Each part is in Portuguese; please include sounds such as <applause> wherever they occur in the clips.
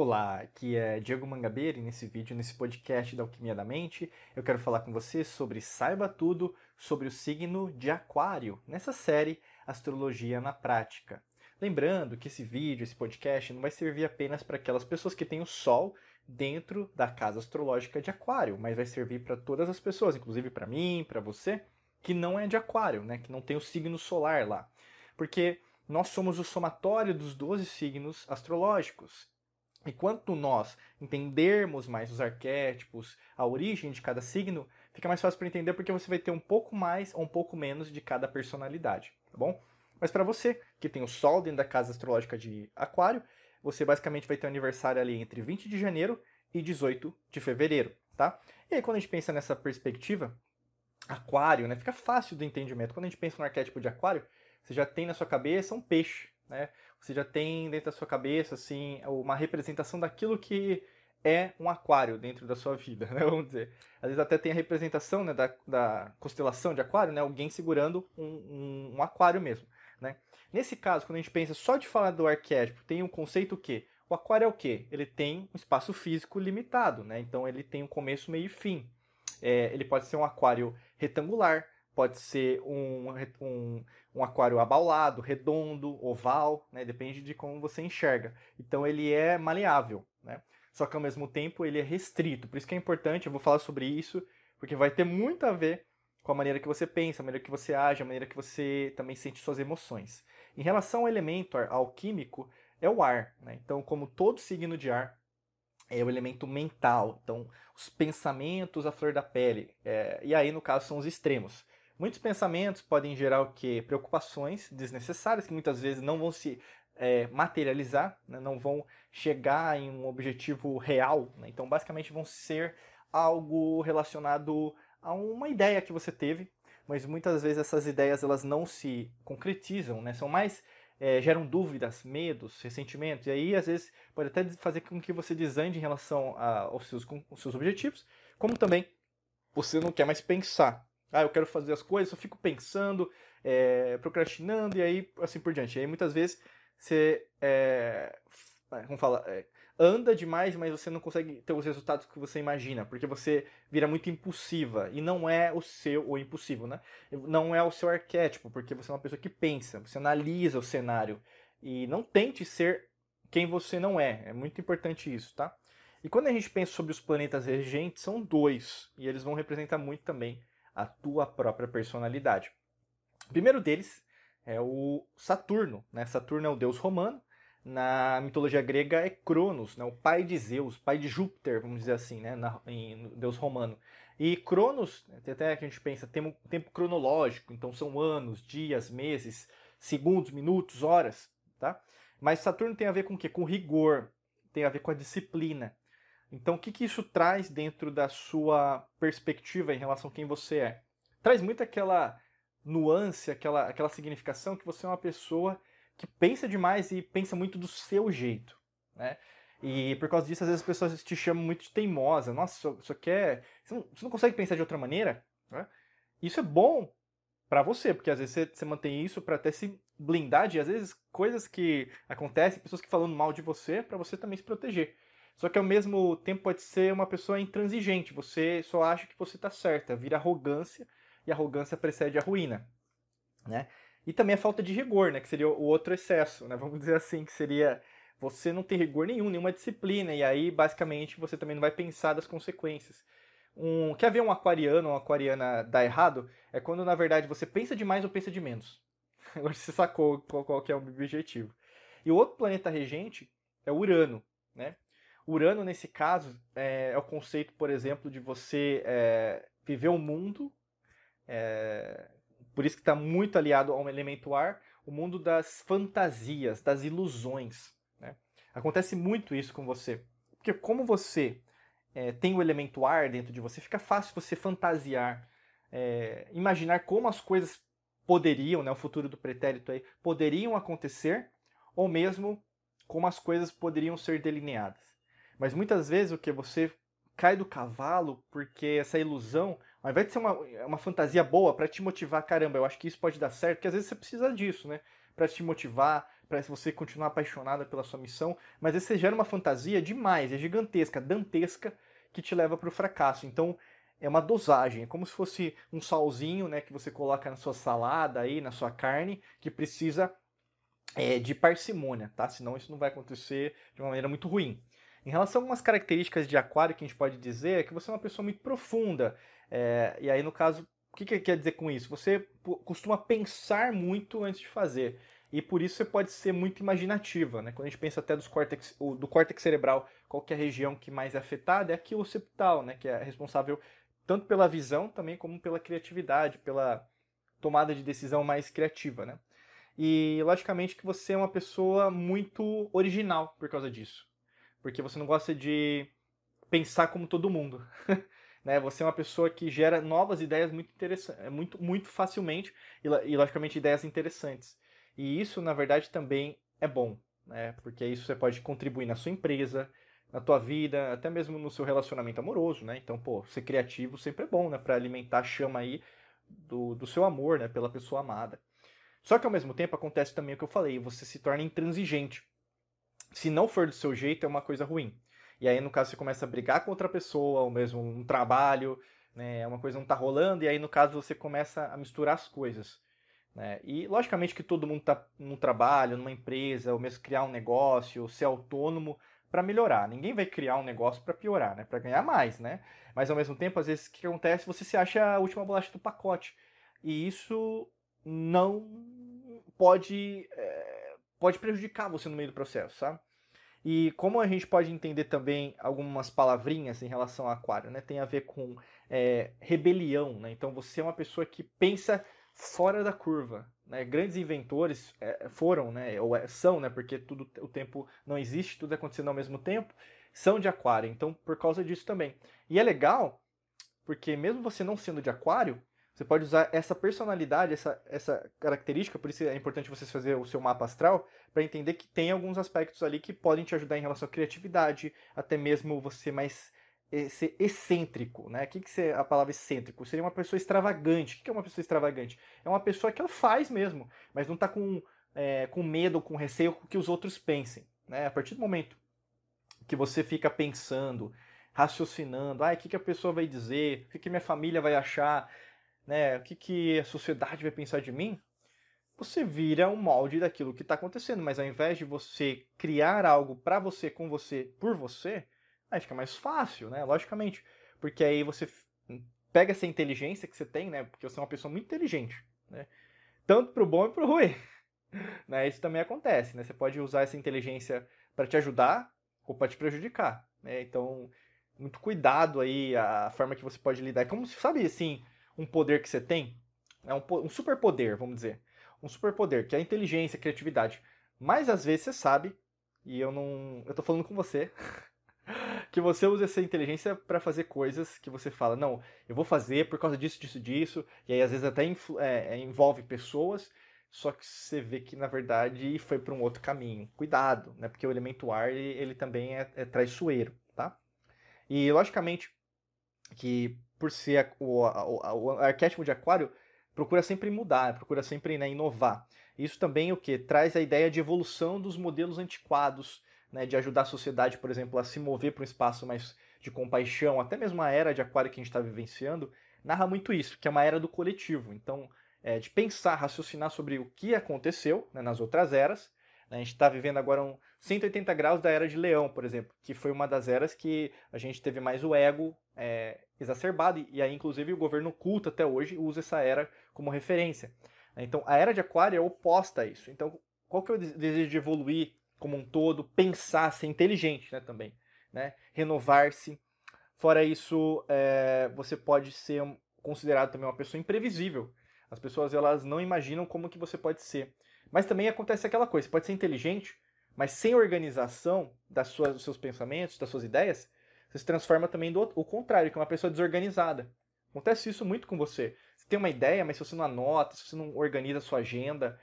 Olá, aqui é Diego Mangabeira e nesse vídeo, nesse podcast da Alquimia da Mente, eu quero falar com você sobre Saiba Tudo sobre o signo de Aquário, nessa série Astrologia na Prática. Lembrando que esse vídeo, esse podcast, não vai servir apenas para aquelas pessoas que têm o Sol dentro da casa astrológica de Aquário, mas vai servir para todas as pessoas, inclusive para mim, para você, que não é de Aquário, né, que não tem o signo solar lá. Porque nós somos o somatório dos 12 signos astrológicos. E quanto nós entendermos mais os arquétipos, a origem de cada signo, fica mais fácil para entender porque você vai ter um pouco mais ou um pouco menos de cada personalidade, tá bom? Mas para você que tem o Sol dentro da casa astrológica de Aquário, você basicamente vai ter um aniversário ali entre 20 de janeiro e 18 de fevereiro, tá? E aí quando a gente pensa nessa perspectiva, Aquário, né, fica fácil do entendimento. Quando a gente pensa no arquétipo de Aquário, você já tem na sua cabeça um peixe, né? Você já tem dentro da sua cabeça assim uma representação daquilo que é um aquário dentro da sua vida, <laughs> né? Vamos dizer. Às vezes até tem a representação né, da, da constelação de aquário, né? Alguém segurando um, um, um, aquário mesmo, né? Nesse caso, quando a gente pensa só de falar do arquétipo, tem um conceito que o aquário é o quê? Ele tem um espaço físico limitado, né? Então ele tem um começo, meio e fim. É, ele pode ser um aquário retangular, pode ser um, um, um aquário abaulado, redondo, oval, né? depende de como você enxerga. Então ele é maleável, né? só que ao mesmo tempo ele é restrito. Por isso que é importante, eu vou falar sobre isso, porque vai ter muito a ver com a maneira que você pensa, a maneira que você age, a maneira que você também sente suas emoções. Em relação ao elemento alquímico, é o ar. Né? Então, como todo signo de ar, é o elemento mental. Então, os pensamentos à flor da pele. É, e aí, no caso, são os extremos. Muitos pensamentos podem gerar o que? Preocupações desnecessárias que muitas vezes não vão se é, materializar, né? não vão chegar em um objetivo real. Né? Então, basicamente, vão ser algo relacionado a uma ideia que você teve, mas muitas vezes essas ideias elas não se concretizam, né? são mais é, geram dúvidas, medos, ressentimentos, e aí às vezes pode até fazer com que você desande em relação a, aos, seus, aos seus objetivos, como também você não quer mais pensar ah, eu quero fazer as coisas, eu fico pensando, é, procrastinando e aí assim por diante. E aí muitas vezes você, é, como fala, é, anda demais, mas você não consegue ter os resultados que você imagina, porque você vira muito impulsiva e não é o seu, ou impulsivo, né? Não é o seu arquétipo, porque você é uma pessoa que pensa, você analisa o cenário e não tente ser quem você não é. É muito importante isso, tá? E quando a gente pensa sobre os planetas regentes, são dois, e eles vão representar muito também a tua própria personalidade. O primeiro deles é o Saturno. Né? Saturno é o deus romano. Na mitologia grega é Cronos, né? o pai de Zeus, pai de Júpiter, vamos dizer assim, né? Na, em, deus romano. E Cronos, até que a gente pensa, tem um tempo cronológico, então são anos, dias, meses, segundos, minutos, horas, tá? Mas Saturno tem a ver com o quê? Com rigor, tem a ver com a disciplina. Então, o que, que isso traz dentro da sua perspectiva em relação a quem você é? Traz muito aquela nuance, aquela, aquela significação que você é uma pessoa que pensa demais e pensa muito do seu jeito, né? E por causa disso, às vezes as pessoas te chamam muito de teimosa. Nossa, quer. Você não, você não, consegue pensar de outra maneira? Né? Isso é bom para você, porque às vezes você, você mantém isso para até se blindar de, às vezes, coisas que acontecem, pessoas que falando mal de você, para você também se proteger. Só que ao mesmo tempo pode ser uma pessoa intransigente, você só acha que você está certa, vira arrogância e arrogância precede a ruína, né? E também a falta de rigor, né, que seria o outro excesso, né? Vamos dizer assim, que seria você não ter rigor nenhum, nenhuma disciplina, e aí basicamente você também não vai pensar das consequências. Um, quer ver um aquariano ou uma aquariana dar errado? É quando na verdade você pensa demais ou pensa de menos. <laughs> Agora você sacou qual, qual é o objetivo. E o outro planeta regente é Urano, né? Urano, nesse caso, é, é, o conceito, por exemplo, de você é, viver o mundo, é, por isso que está muito aliado ao elemento ar, o mundo das fantasias, das ilusões. Né? Acontece muito isso com você. Porque como você é, tem o elemento ar dentro de você, fica fácil você fantasiar, é, imaginar como as coisas poderiam, né, o futuro do pretérito aí, poderiam acontecer, ou mesmo como as coisas poderiam ser delineadas. Mas muitas vezes o que você cai do cavalo porque essa ilusão, ao invés de ser uma, uma fantasia boa para te motivar, caramba, eu acho que isso pode dar certo, porque às vezes você precisa disso, né? Para te motivar, para você continuar apaixonada pela sua missão, mas aí você gera uma fantasia demais, é gigantesca, dantesca, que te leva para o fracasso. Então, é uma dosagem, é como se fosse um salzinho, né, que você coloca na sua salada aí, na sua carne, que precisa é, de parcimônia, tá? Senão isso não vai acontecer de uma maneira muito ruim. Em relação a algumas características de aquário que a gente pode dizer é que você é uma pessoa muito profunda. É, e aí, no caso, o que, que quer dizer com isso? Você costuma pensar muito antes de fazer. E por isso você pode ser muito imaginativa. Né? Quando a gente pensa até dos córtex, do córtex cerebral, qual é a região que mais é afetada? É o occipital, né? que é responsável tanto pela visão também como pela criatividade, pela tomada de decisão mais criativa. Né? E logicamente que você é uma pessoa muito original por causa disso. Porque você não gosta de pensar como todo mundo. <laughs> né? Você é uma pessoa que gera novas ideias muito é muito, muito facilmente e, e, logicamente ideias interessantes. E isso, na verdade, também é bom, né? Porque isso você pode contribuir na sua empresa, na tua vida, até mesmo no seu relacionamento amoroso, né? Então, pô, ser criativo sempre é bom, né? Para alimentar a chama aí do, do seu amor, né? Pela pessoa amada. Só que ao mesmo tempo acontece também o que eu falei, você se torna intransigente. Se não for do seu jeito, é uma coisa ruim. E aí, no caso, você começa a brigar com outra pessoa, ou mesmo um trabalho, né? Uma coisa não tá rolando, e aí, no caso, você começa a misturar as coisas. Né? E, logicamente, que todo mundo tá no trabalho, numa empresa, ou mesmo criar um negócio, ser autônomo para melhorar. Ninguém vai criar um negócio para piorar, né? Para ganhar mais, né? Mas, ao mesmo tempo, às vezes, o que acontece? Você se acha a última bolacha do pacote. E isso não pode, é, pode prejudicar você no meio do processo, sabe? E como a gente pode entender também algumas palavrinhas em relação ao aquário, né? Tem a ver com é, rebelião, né? Então você é uma pessoa que pensa fora da curva, né? Grandes inventores é, foram, né? Ou é, são, né? Porque tudo o tempo não existe, tudo acontecendo ao mesmo tempo, são de aquário. Então por causa disso também. E é legal porque mesmo você não sendo de aquário, você pode usar essa personalidade, essa, essa característica, por isso é importante vocês fazer o seu mapa astral, para entender que tem alguns aspectos ali que podem te ajudar em relação à criatividade, até mesmo você mais eh, ser excêntrico, né? O que, que é a palavra excêntrico? Seria uma pessoa extravagante. O que é uma pessoa extravagante? É uma pessoa que ela faz mesmo, mas não está com, é, com medo, com receio que os outros pensem. Né? A partir do momento que você fica pensando, raciocinando, ah, o que, que a pessoa vai dizer, o que, que minha família vai achar, né, o que, que a sociedade vai pensar de mim, você vira um molde daquilo que está acontecendo. Mas ao invés de você criar algo para você, com você, por você, aí fica mais fácil, né? Logicamente. Porque aí você pega essa inteligência que você tem, né? Porque você é uma pessoa muito inteligente, né? Tanto pro bom e pro ruim. <laughs> né? Isso também acontece, né? Você pode usar essa inteligência para te ajudar ou para te prejudicar, né? Então, muito cuidado aí a forma que você pode lidar. É como, sabe, assim, um poder que você tem, é um, um superpoder, vamos dizer. Um superpoder, que é a inteligência, a criatividade. Mas às vezes você sabe, e eu não. Eu tô falando com você, <laughs> que você usa essa inteligência para fazer coisas que você fala, não, eu vou fazer por causa disso, disso, disso, e aí às vezes até é, é, envolve pessoas, só que você vê que na verdade foi para um outro caminho. Cuidado, né? Porque o elemento ar ele, ele também é, é traiçoeiro, tá? E logicamente que por ser o, o, o, arquétipo de aquário, procura sempre mudar, procura sempre né, inovar. Isso também o que traz a ideia de evolução dos modelos antiquados, né, de ajudar a sociedade, por exemplo, a se mover para um espaço mais de compaixão, até mesmo a era de aquário que a gente está vivenciando, narra muito isso, que é uma era do coletivo. Então, é, de pensar, raciocinar sobre o que aconteceu né, nas outras eras. Né, a gente está vivendo agora um 180 graus da era de Leão, por exemplo, que foi uma das eras que a gente teve mais o ego é, exacerbado, e aí inclusive o governo oculto até hoje usa essa era como referência. Então a era de Aquário é oposta a isso. Então qual que é o desejo de evoluir como um todo, pensar, ser inteligente né, também, né? renovar-se. Fora isso, é, você pode ser considerado também uma pessoa imprevisível. As pessoas elas não imaginam como que você pode ser. Mas também acontece aquela coisa, você pode ser inteligente, mas sem organização das suas, dos seus pensamentos, das suas ideias, você se transforma também do o contrário, que é uma pessoa desorganizada. Acontece isso muito com você. Você tem uma ideia, mas se você não anota, se você não organiza a sua agenda,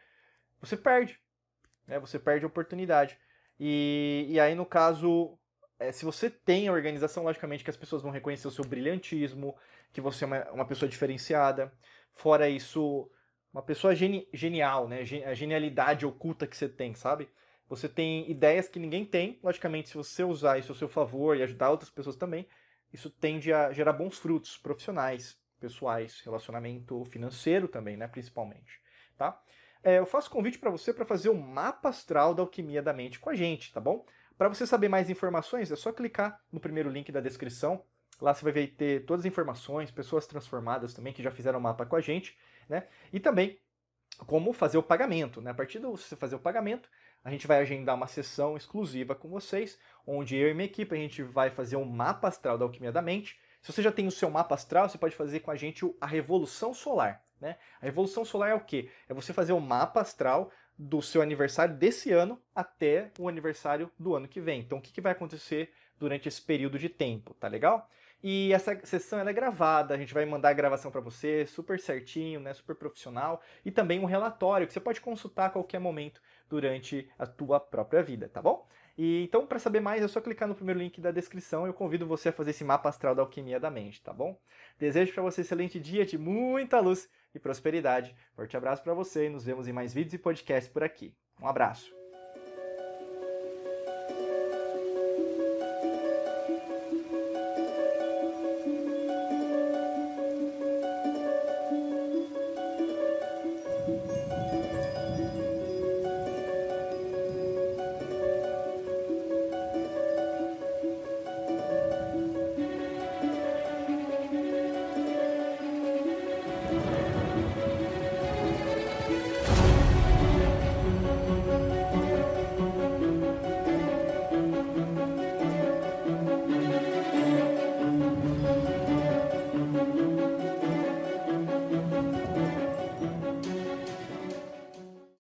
você perde. Né? Você perde a oportunidade. E, e aí, no caso, é, se você tem a organização, logicamente que as pessoas vão reconhecer o seu brilhantismo, que você é uma, uma pessoa diferenciada. Fora isso, uma pessoa geni genial, né? A genialidade oculta que você tem, sabe? Você tem ideias que ninguém tem. Logicamente, se você usar isso ao seu favor e ajudar outras pessoas também, isso tende a gerar bons frutos profissionais, pessoais, relacionamento financeiro também, né? Principalmente, tá? É, eu faço convite para você para fazer o mapa astral da alquimia da mente com a gente, tá bom? Para você saber mais informações, é só clicar no primeiro link da descrição. Lá você vai ver ter todas as informações, pessoas transformadas também que já fizeram o mapa com a gente, né? E também como fazer o pagamento, né? A partir de você fazer o pagamento, a gente vai agendar uma sessão exclusiva com vocês, onde eu e minha equipe a gente vai fazer um mapa astral da alquimia da mente. Se você já tem o seu mapa astral, você pode fazer com a gente a revolução solar. Né? A revolução solar é o quê? É você fazer o mapa astral do seu aniversário desse ano até o aniversário do ano que vem. Então, o que, que vai acontecer durante esse período de tempo, tá legal? E essa sessão é gravada, a gente vai mandar a gravação para você, super certinho, né, super profissional, e também um relatório que você pode consultar a qualquer momento durante a tua própria vida, tá bom? E então, para saber mais, é só clicar no primeiro link da descrição. Eu convido você a fazer esse mapa astral da alquimia da mente, tá bom? Desejo para você um excelente dia de muita luz e prosperidade. Forte abraço para você e nos vemos em mais vídeos e podcasts por aqui. Um abraço.